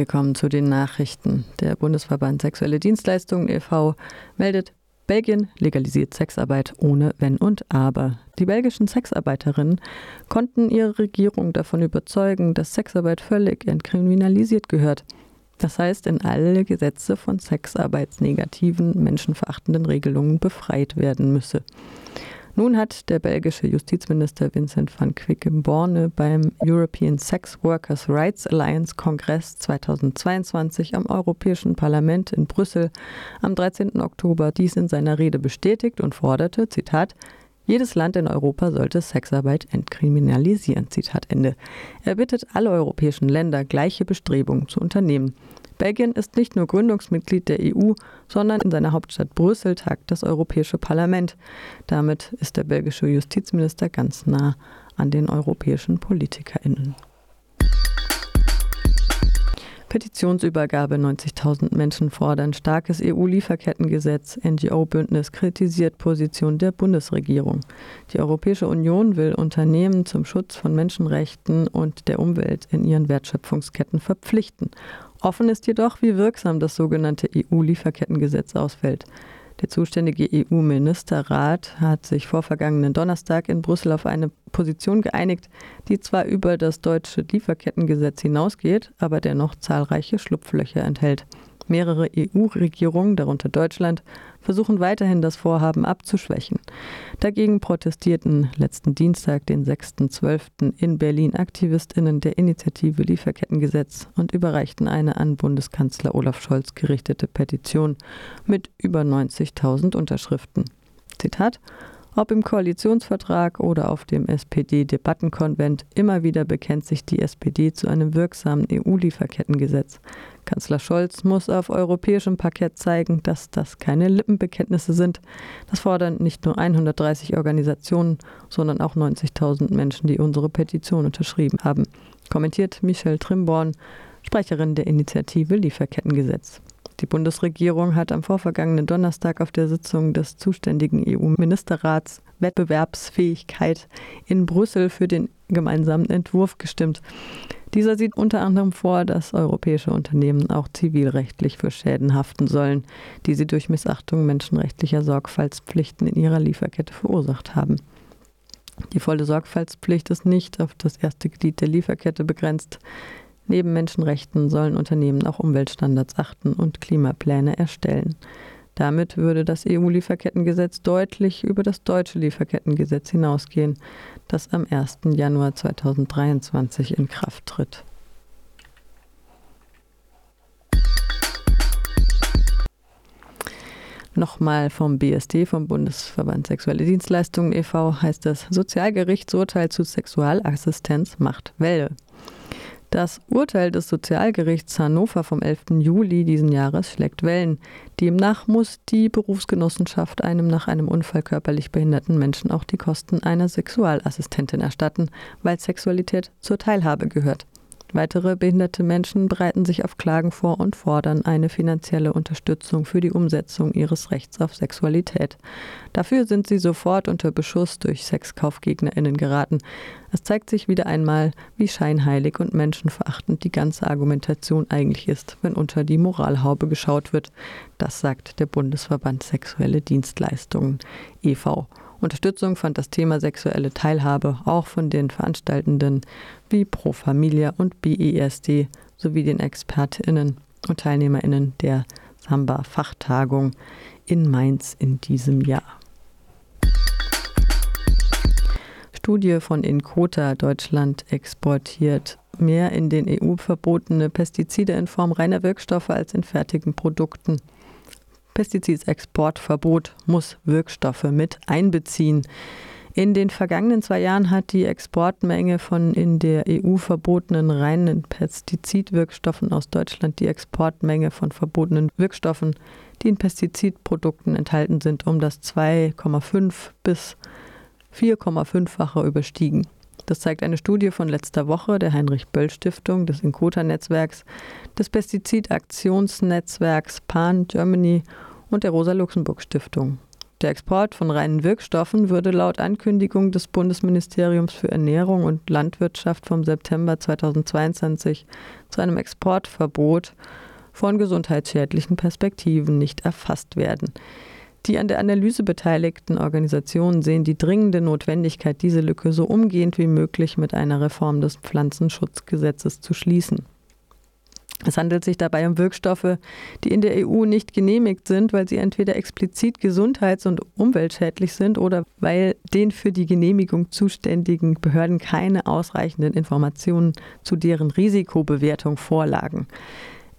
Wir kommen zu den Nachrichten. Der Bundesverband Sexuelle Dienstleistungen e.V. meldet, Belgien legalisiert Sexarbeit ohne Wenn und Aber. Die belgischen Sexarbeiterinnen konnten ihre Regierung davon überzeugen, dass Sexarbeit völlig entkriminalisiert gehört. Das heißt, in alle Gesetze von sexarbeitsnegativen, menschenverachtenden Regelungen befreit werden müsse. Nun hat der belgische Justizminister Vincent van Quickenborne beim European Sex Workers Rights Alliance Kongress 2022 am Europäischen Parlament in Brüssel am 13. Oktober dies in seiner Rede bestätigt und forderte, Zitat, jedes Land in Europa sollte Sexarbeit entkriminalisieren. Zitat Ende. Er bittet alle europäischen Länder, gleiche Bestrebungen zu unternehmen. Belgien ist nicht nur Gründungsmitglied der EU, sondern in seiner Hauptstadt Brüssel tagt das Europäische Parlament. Damit ist der belgische Justizminister ganz nah an den europäischen PolitikerInnen. Petitionsübergabe 90.000 Menschen fordern starkes EU-Lieferkettengesetz. NGO-Bündnis kritisiert Position der Bundesregierung. Die Europäische Union will Unternehmen zum Schutz von Menschenrechten und der Umwelt in ihren Wertschöpfungsketten verpflichten. Offen ist jedoch, wie wirksam das sogenannte EU-Lieferkettengesetz ausfällt. Der zuständige EU-Ministerrat hat sich vor vergangenen Donnerstag in Brüssel auf eine Position geeinigt, die zwar über das deutsche Lieferkettengesetz hinausgeht, aber dennoch zahlreiche Schlupflöcher enthält. Mehrere EU-Regierungen, darunter Deutschland, versuchen weiterhin das Vorhaben abzuschwächen. Dagegen protestierten letzten Dienstag, den 6.12. in Berlin Aktivistinnen der Initiative Lieferkettengesetz und überreichten eine an Bundeskanzler Olaf Scholz gerichtete Petition mit über 90.000 Unterschriften. Zitat ob im Koalitionsvertrag oder auf dem SPD-Debattenkonvent, immer wieder bekennt sich die SPD zu einem wirksamen EU-Lieferkettengesetz. Kanzler Scholz muss auf europäischem Parkett zeigen, dass das keine Lippenbekenntnisse sind. Das fordern nicht nur 130 Organisationen, sondern auch 90.000 Menschen, die unsere Petition unterschrieben haben, kommentiert Michelle Trimborn, Sprecherin der Initiative Lieferkettengesetz. Die Bundesregierung hat am vorvergangenen Donnerstag auf der Sitzung des zuständigen EU-Ministerrats Wettbewerbsfähigkeit in Brüssel für den gemeinsamen Entwurf gestimmt. Dieser sieht unter anderem vor, dass europäische Unternehmen auch zivilrechtlich für Schäden haften sollen, die sie durch Missachtung menschenrechtlicher Sorgfaltspflichten in ihrer Lieferkette verursacht haben. Die volle Sorgfaltspflicht ist nicht auf das erste Glied der Lieferkette begrenzt. Neben Menschenrechten sollen Unternehmen auch Umweltstandards achten und Klimapläne erstellen. Damit würde das EU-Lieferkettengesetz deutlich über das deutsche Lieferkettengesetz hinausgehen, das am 1. Januar 2023 in Kraft tritt. Nochmal vom BSD, vom Bundesverband Sexuelle Dienstleistungen e.V., heißt das Sozialgerichtsurteil zu Sexualassistenz macht Welle. Das Urteil des Sozialgerichts Hannover vom 11. Juli diesen Jahres schlägt Wellen. Demnach muss die Berufsgenossenschaft einem nach einem Unfall körperlich behinderten Menschen auch die Kosten einer Sexualassistentin erstatten, weil Sexualität zur Teilhabe gehört. Weitere behinderte Menschen bereiten sich auf Klagen vor und fordern eine finanzielle Unterstützung für die Umsetzung ihres Rechts auf Sexualität. Dafür sind sie sofort unter Beschuss durch Sexkaufgegnerinnen geraten. Es zeigt sich wieder einmal, wie scheinheilig und menschenverachtend die ganze Argumentation eigentlich ist, wenn unter die Moralhaube geschaut wird. Das sagt der Bundesverband Sexuelle Dienstleistungen e.V. Unterstützung fand das Thema sexuelle Teilhabe auch von den Veranstaltenden wie Pro Familia und BESD sowie den ExpertInnen und TeilnehmerInnen der Samba-Fachtagung in Mainz in diesem Jahr. Studie von Inkota Deutschland exportiert mehr in den EU verbotene Pestizide in Form reiner Wirkstoffe als in fertigen Produkten. Pestizidexportverbot muss Wirkstoffe mit einbeziehen. In den vergangenen zwei Jahren hat die Exportmenge von in der EU verbotenen reinen Pestizidwirkstoffen aus Deutschland die Exportmenge von verbotenen Wirkstoffen, die in Pestizidprodukten enthalten sind, um das 2,5 bis 4,5-fache überstiegen. Das zeigt eine Studie von letzter Woche der Heinrich-Böll-Stiftung, des Inkota-Netzwerks, des Pestizidaktionsnetzwerks PAN Germany und der Rosa-Luxemburg-Stiftung. Der Export von reinen Wirkstoffen würde laut Ankündigung des Bundesministeriums für Ernährung und Landwirtschaft vom September 2022 zu einem Exportverbot von gesundheitsschädlichen Perspektiven nicht erfasst werden. Die an der Analyse beteiligten Organisationen sehen die dringende Notwendigkeit, diese Lücke so umgehend wie möglich mit einer Reform des Pflanzenschutzgesetzes zu schließen. Es handelt sich dabei um Wirkstoffe, die in der EU nicht genehmigt sind, weil sie entweder explizit gesundheits- und umweltschädlich sind oder weil den für die Genehmigung zuständigen Behörden keine ausreichenden Informationen zu deren Risikobewertung vorlagen.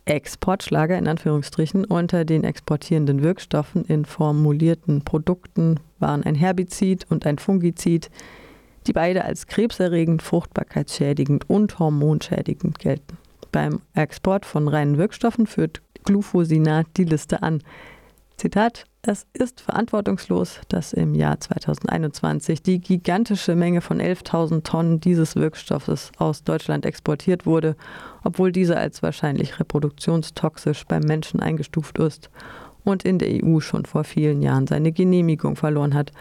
Exportschlager in Anführungsstrichen unter den exportierenden Wirkstoffen in formulierten Produkten waren ein Herbizid und ein Fungizid, die beide als krebserregend, fruchtbarkeitsschädigend und hormonschädigend gelten. Beim Export von reinen Wirkstoffen führt Glufosinat die Liste an. Zitat, es ist verantwortungslos, dass im Jahr 2021 die gigantische Menge von 11.000 Tonnen dieses Wirkstoffes aus Deutschland exportiert wurde, obwohl dieser als wahrscheinlich reproduktionstoxisch beim Menschen eingestuft ist und in der EU schon vor vielen Jahren seine Genehmigung verloren hat,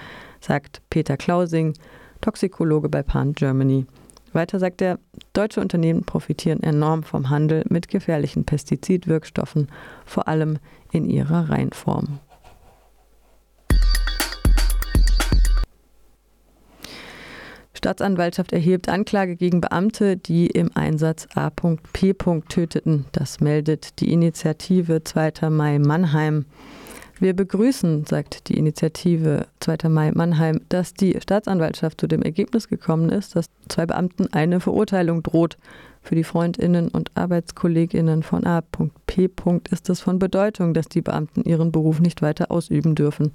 sagt Peter Klausing, Toxikologe bei Pan Germany. Weiter sagt er, deutsche Unternehmen profitieren enorm vom Handel mit gefährlichen Pestizidwirkstoffen, vor allem in ihrer Reinform. Staatsanwaltschaft erhebt Anklage gegen Beamte, die im Einsatz A.P. töteten. Das meldet die Initiative 2. Mai Mannheim. Wir begrüßen, sagt die Initiative 2. Mai Mannheim, dass die Staatsanwaltschaft zu dem Ergebnis gekommen ist, dass zwei Beamten eine Verurteilung droht. Für die Freundinnen und Arbeitskolleginnen von A.P. ist es von Bedeutung, dass die Beamten ihren Beruf nicht weiter ausüben dürfen.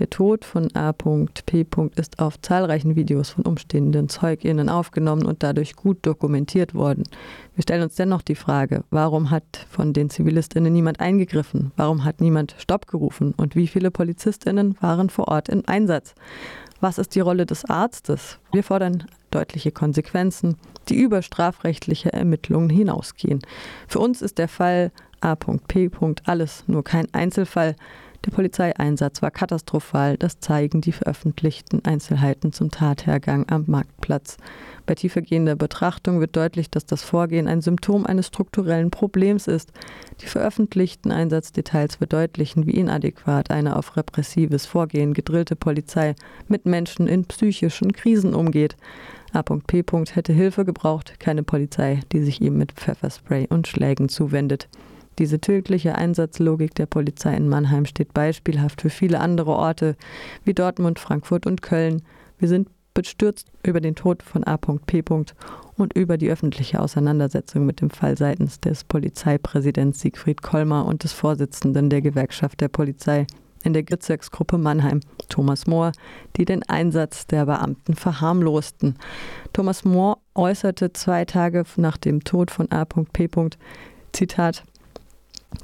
Der Tod von A.P. ist auf zahlreichen Videos von umstehenden ZeugInnen aufgenommen und dadurch gut dokumentiert worden. Wir stellen uns dennoch die Frage, warum hat von den ZivilistInnen niemand eingegriffen? Warum hat niemand Stopp gerufen? Und wie viele PolizistInnen waren vor Ort im Einsatz? Was ist die Rolle des Arztes? Wir fordern deutliche Konsequenzen, die über strafrechtliche Ermittlungen hinausgehen. Für uns ist der Fall A.P. alles nur kein Einzelfall. Der Polizeieinsatz war katastrophal, das zeigen die veröffentlichten Einzelheiten zum Tathergang am Marktplatz. Bei tiefergehender Betrachtung wird deutlich, dass das Vorgehen ein Symptom eines strukturellen Problems ist. Die veröffentlichten Einsatzdetails verdeutlichen, wie inadäquat eine auf repressives Vorgehen gedrillte Polizei mit Menschen in psychischen Krisen umgeht. A.P. hätte Hilfe gebraucht, keine Polizei, die sich ihm mit Pfefferspray und Schlägen zuwendet. Diese tödliche Einsatzlogik der Polizei in Mannheim steht beispielhaft für viele andere Orte wie Dortmund, Frankfurt und Köln. Wir sind bestürzt über den Tod von A.P. und über die öffentliche Auseinandersetzung mit dem Fall seitens des Polizeipräsidents Siegfried Kollmer und des Vorsitzenden der Gewerkschaft der Polizei in der Bezirksgruppe Mannheim, Thomas Mohr, die den Einsatz der Beamten verharmlosten. Thomas Mohr äußerte zwei Tage nach dem Tod von A.P. Zitat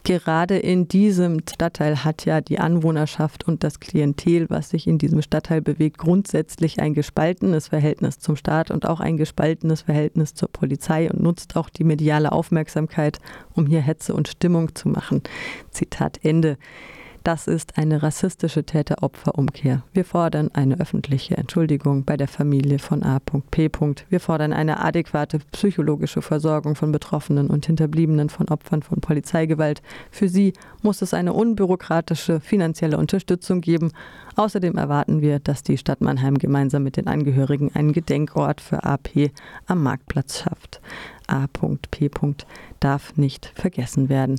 Gerade in diesem Stadtteil hat ja die Anwohnerschaft und das Klientel, was sich in diesem Stadtteil bewegt, grundsätzlich ein gespaltenes Verhältnis zum Staat und auch ein gespaltenes Verhältnis zur Polizei und nutzt auch die mediale Aufmerksamkeit, um hier Hetze und Stimmung zu machen. Zitat Ende. Das ist eine rassistische Täter-Opfer-Umkehr. Wir fordern eine öffentliche Entschuldigung bei der Familie von A.P. Wir fordern eine adäquate psychologische Versorgung von Betroffenen und Hinterbliebenen von Opfern von Polizeigewalt. Für sie muss es eine unbürokratische finanzielle Unterstützung geben. Außerdem erwarten wir, dass die Stadt Mannheim gemeinsam mit den Angehörigen einen Gedenkort für AP am Marktplatz schafft. A.P. darf nicht vergessen werden.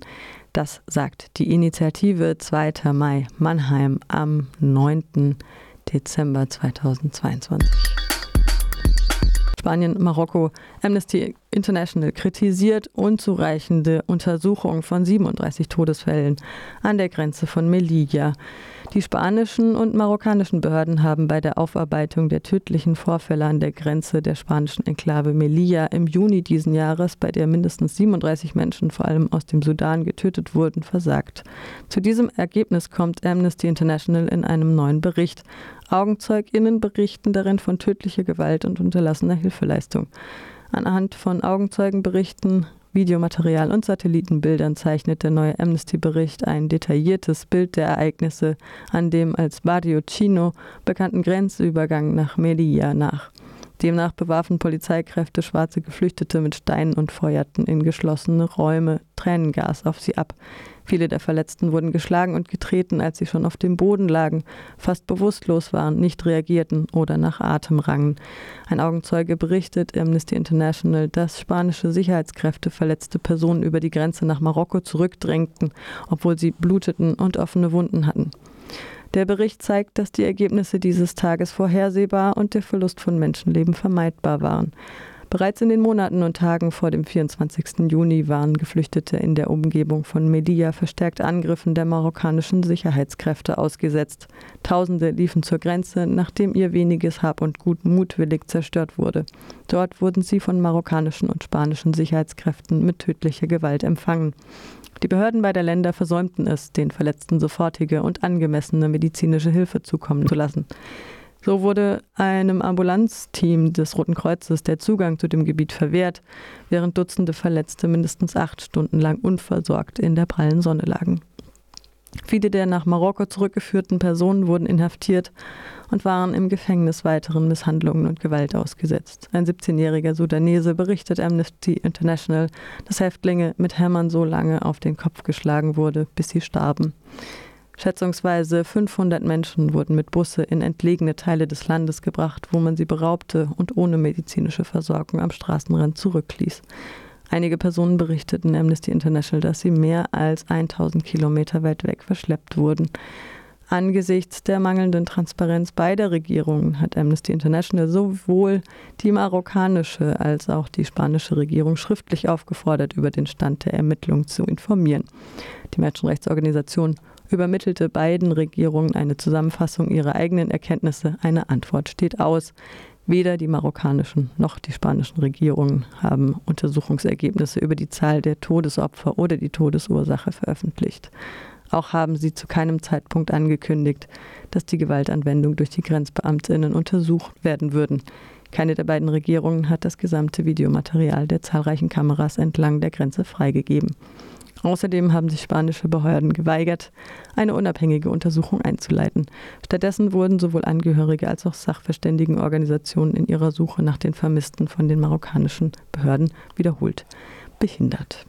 Das sagt die Initiative 2. Mai Mannheim am 9. Dezember 2022. Spanien, Marokko, Amnesty International kritisiert unzureichende Untersuchungen von 37 Todesfällen an der Grenze von Melilla. Die spanischen und marokkanischen Behörden haben bei der Aufarbeitung der tödlichen Vorfälle an der Grenze der spanischen Enklave Melilla im Juni diesen Jahres, bei der mindestens 37 Menschen vor allem aus dem Sudan getötet wurden, versagt. Zu diesem Ergebnis kommt Amnesty International in einem neuen Bericht. AugenzeugInnen berichten darin von tödlicher Gewalt und unterlassener Hilfeleistung. Anhand von Augenzeugenberichten Videomaterial und Satellitenbildern zeichnet der neue Amnesty-Bericht ein detailliertes Bild der Ereignisse an dem als Barrio Chino bekannten Grenzübergang nach Melilla nach. Demnach bewarfen Polizeikräfte schwarze Geflüchtete mit Steinen und feuerten in geschlossene Räume Tränengas auf sie ab. Viele der Verletzten wurden geschlagen und getreten, als sie schon auf dem Boden lagen, fast bewusstlos waren, nicht reagierten oder nach Atem rangen. Ein Augenzeuge berichtet Amnesty International, dass spanische Sicherheitskräfte verletzte Personen über die Grenze nach Marokko zurückdrängten, obwohl sie bluteten und offene Wunden hatten. Der Bericht zeigt, dass die Ergebnisse dieses Tages vorhersehbar und der Verlust von Menschenleben vermeidbar waren. Bereits in den Monaten und Tagen vor dem 24. Juni waren Geflüchtete in der Umgebung von Melilla verstärkt Angriffen der marokkanischen Sicherheitskräfte ausgesetzt. Tausende liefen zur Grenze, nachdem ihr weniges Hab und Gut mutwillig zerstört wurde. Dort wurden sie von marokkanischen und spanischen Sicherheitskräften mit tödlicher Gewalt empfangen. Die Behörden beider Länder versäumten es, den Verletzten sofortige und angemessene medizinische Hilfe zukommen zu lassen. So wurde einem Ambulanzteam des Roten Kreuzes der Zugang zu dem Gebiet verwehrt, während Dutzende Verletzte mindestens acht Stunden lang unversorgt in der prallen Sonne lagen. Viele der nach Marokko zurückgeführten Personen wurden inhaftiert und waren im Gefängnis weiteren Misshandlungen und Gewalt ausgesetzt. Ein 17-jähriger Sudanese berichtet Amnesty International, dass Häftlinge mit Hämmern so lange auf den Kopf geschlagen wurde, bis sie starben. Schätzungsweise 500 Menschen wurden mit Busse in entlegene Teile des Landes gebracht, wo man sie beraubte und ohne medizinische Versorgung am Straßenrand zurückließ. Einige Personen berichteten Amnesty International, dass sie mehr als 1000 Kilometer weit weg verschleppt wurden. Angesichts der mangelnden Transparenz beider Regierungen hat Amnesty International sowohl die marokkanische als auch die spanische Regierung schriftlich aufgefordert, über den Stand der Ermittlungen zu informieren. Die Menschenrechtsorganisation übermittelte beiden Regierungen eine Zusammenfassung ihrer eigenen Erkenntnisse. Eine Antwort steht aus. Weder die marokkanischen noch die spanischen Regierungen haben Untersuchungsergebnisse über die Zahl der Todesopfer oder die Todesursache veröffentlicht. Auch haben sie zu keinem Zeitpunkt angekündigt, dass die Gewaltanwendung durch die Grenzbeamtinnen untersucht werden würden. Keine der beiden Regierungen hat das gesamte Videomaterial der zahlreichen Kameras entlang der Grenze freigegeben. Außerdem haben sich spanische Behörden geweigert, eine unabhängige Untersuchung einzuleiten. Stattdessen wurden sowohl Angehörige als auch Sachverständigenorganisationen in ihrer Suche nach den Vermissten von den marokkanischen Behörden wiederholt behindert.